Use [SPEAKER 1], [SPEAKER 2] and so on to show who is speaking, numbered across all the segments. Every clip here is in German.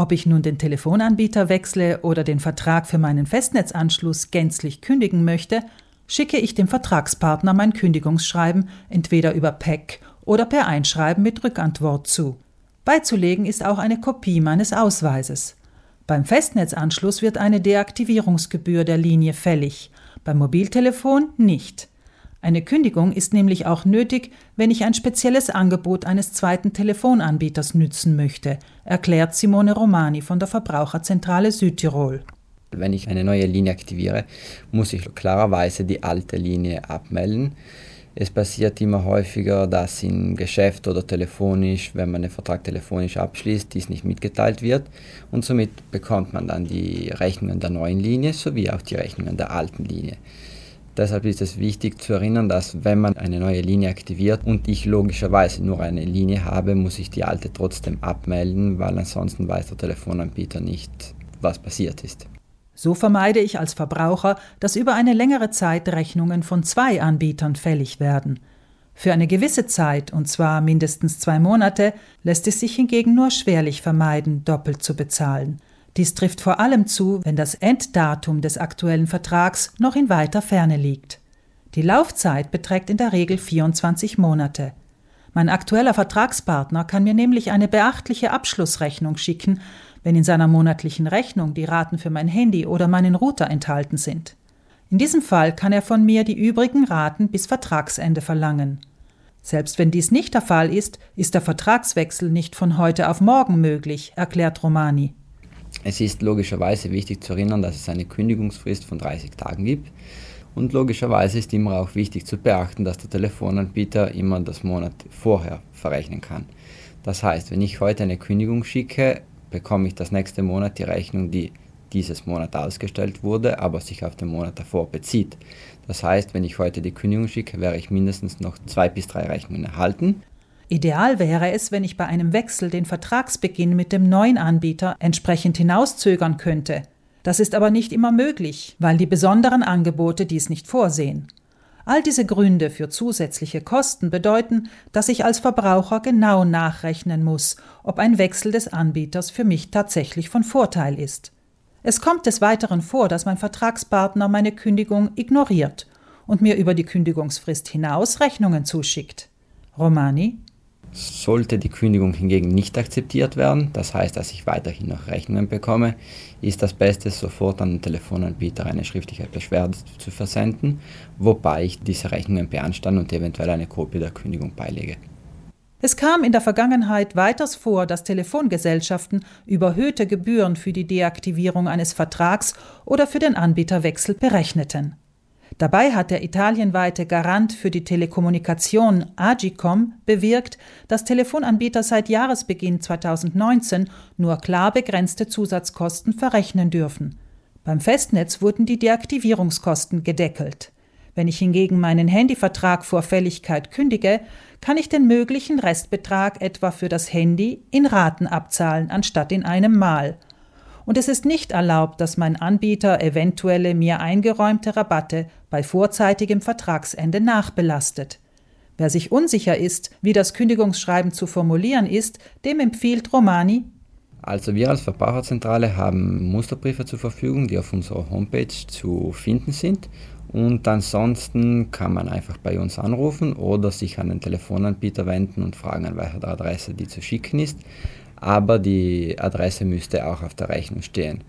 [SPEAKER 1] Ob ich nun den Telefonanbieter wechsle oder den Vertrag für meinen Festnetzanschluss gänzlich kündigen möchte, schicke ich dem Vertragspartner mein Kündigungsschreiben entweder über PEC oder per Einschreiben mit Rückantwort zu. Beizulegen ist auch eine Kopie meines Ausweises. Beim Festnetzanschluss wird eine Deaktivierungsgebühr der Linie fällig, beim Mobiltelefon nicht. Eine Kündigung ist nämlich auch nötig, wenn ich ein spezielles Angebot eines zweiten Telefonanbieters nützen möchte, erklärt Simone Romani von der Verbraucherzentrale Südtirol.
[SPEAKER 2] Wenn ich eine neue Linie aktiviere, muss ich klarerweise die alte Linie abmelden. Es passiert immer häufiger, dass im Geschäft oder telefonisch, wenn man den Vertrag telefonisch abschließt, dies nicht mitgeteilt wird und somit bekommt man dann die Rechnungen der neuen Linie sowie auch die Rechnungen der alten Linie. Deshalb ist es wichtig zu erinnern, dass wenn man eine neue Linie aktiviert und ich logischerweise nur eine Linie habe, muss ich die alte trotzdem abmelden, weil ansonsten weiß der Telefonanbieter nicht, was passiert ist.
[SPEAKER 1] So vermeide ich als Verbraucher, dass über eine längere Zeit Rechnungen von zwei Anbietern fällig werden. Für eine gewisse Zeit, und zwar mindestens zwei Monate, lässt es sich hingegen nur schwerlich vermeiden, doppelt zu bezahlen. Dies trifft vor allem zu, wenn das Enddatum des aktuellen Vertrags noch in weiter Ferne liegt. Die Laufzeit beträgt in der Regel 24 Monate. Mein aktueller Vertragspartner kann mir nämlich eine beachtliche Abschlussrechnung schicken, wenn in seiner monatlichen Rechnung die Raten für mein Handy oder meinen Router enthalten sind. In diesem Fall kann er von mir die übrigen Raten bis Vertragsende verlangen. Selbst wenn dies nicht der Fall ist, ist der Vertragswechsel nicht von heute auf morgen möglich, erklärt Romani.
[SPEAKER 2] Es ist logischerweise wichtig zu erinnern, dass es eine Kündigungsfrist von 30 Tagen gibt. Und logischerweise ist immer auch wichtig zu beachten, dass der Telefonanbieter immer das Monat vorher verrechnen kann. Das heißt, wenn ich heute eine Kündigung schicke, bekomme ich das nächste Monat die Rechnung, die dieses Monat ausgestellt wurde, aber sich auf den Monat davor bezieht. Das heißt, wenn ich heute die Kündigung schicke, wäre ich mindestens noch zwei bis drei Rechnungen erhalten.
[SPEAKER 1] Ideal wäre es, wenn ich bei einem Wechsel den Vertragsbeginn mit dem neuen Anbieter entsprechend hinauszögern könnte. Das ist aber nicht immer möglich, weil die besonderen Angebote dies nicht vorsehen. All diese Gründe für zusätzliche Kosten bedeuten, dass ich als Verbraucher genau nachrechnen muss, ob ein Wechsel des Anbieters für mich tatsächlich von Vorteil ist. Es kommt des Weiteren vor, dass mein Vertragspartner meine Kündigung ignoriert und mir über die Kündigungsfrist hinaus Rechnungen zuschickt. Romani
[SPEAKER 2] sollte die Kündigung hingegen nicht akzeptiert werden, das heißt, dass ich weiterhin noch Rechnungen bekomme, ist das Beste, sofort an den Telefonanbieter eine schriftliche Beschwerde zu versenden, wobei ich diese Rechnungen beanstande und eventuell eine Kopie der Kündigung beilege.
[SPEAKER 1] Es kam in der Vergangenheit weiters vor, dass Telefongesellschaften überhöhte Gebühren für die Deaktivierung eines Vertrags oder für den Anbieterwechsel berechneten. Dabei hat der italienweite Garant für die Telekommunikation Agicom bewirkt, dass Telefonanbieter seit Jahresbeginn 2019 nur klar begrenzte Zusatzkosten verrechnen dürfen. Beim Festnetz wurden die Deaktivierungskosten gedeckelt. Wenn ich hingegen meinen Handyvertrag vor Fälligkeit kündige, kann ich den möglichen Restbetrag etwa für das Handy in Raten abzahlen, anstatt in einem Mal – und es ist nicht erlaubt, dass mein Anbieter eventuelle mir eingeräumte Rabatte bei vorzeitigem Vertragsende nachbelastet. Wer sich unsicher ist, wie das Kündigungsschreiben zu formulieren ist, dem empfiehlt Romani
[SPEAKER 2] also wir als Verbraucherzentrale haben Musterbriefe zur Verfügung, die auf unserer Homepage zu finden sind. Und ansonsten kann man einfach bei uns anrufen oder sich an den Telefonanbieter wenden und fragen, an welcher Adresse die zu schicken ist aber die Adresse müsste auch auf der Rechnung stehen.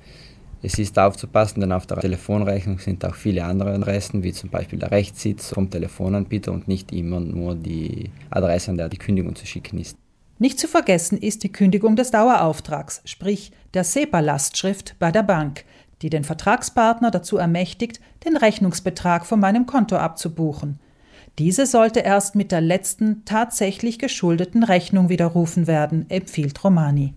[SPEAKER 2] Es ist aufzupassen, denn auf der Telefonrechnung sind auch viele andere Adressen, wie zum Beispiel der Rechtssitz vom Telefonanbieter und nicht immer nur die Adresse, an der die Kündigung zu schicken ist.
[SPEAKER 1] Nicht zu vergessen ist die Kündigung des Dauerauftrags, sprich der SEPA-Lastschrift bei der Bank, die den Vertragspartner dazu ermächtigt, den Rechnungsbetrag von meinem Konto abzubuchen. Diese sollte erst mit der letzten tatsächlich geschuldeten Rechnung widerrufen werden, empfiehlt Romani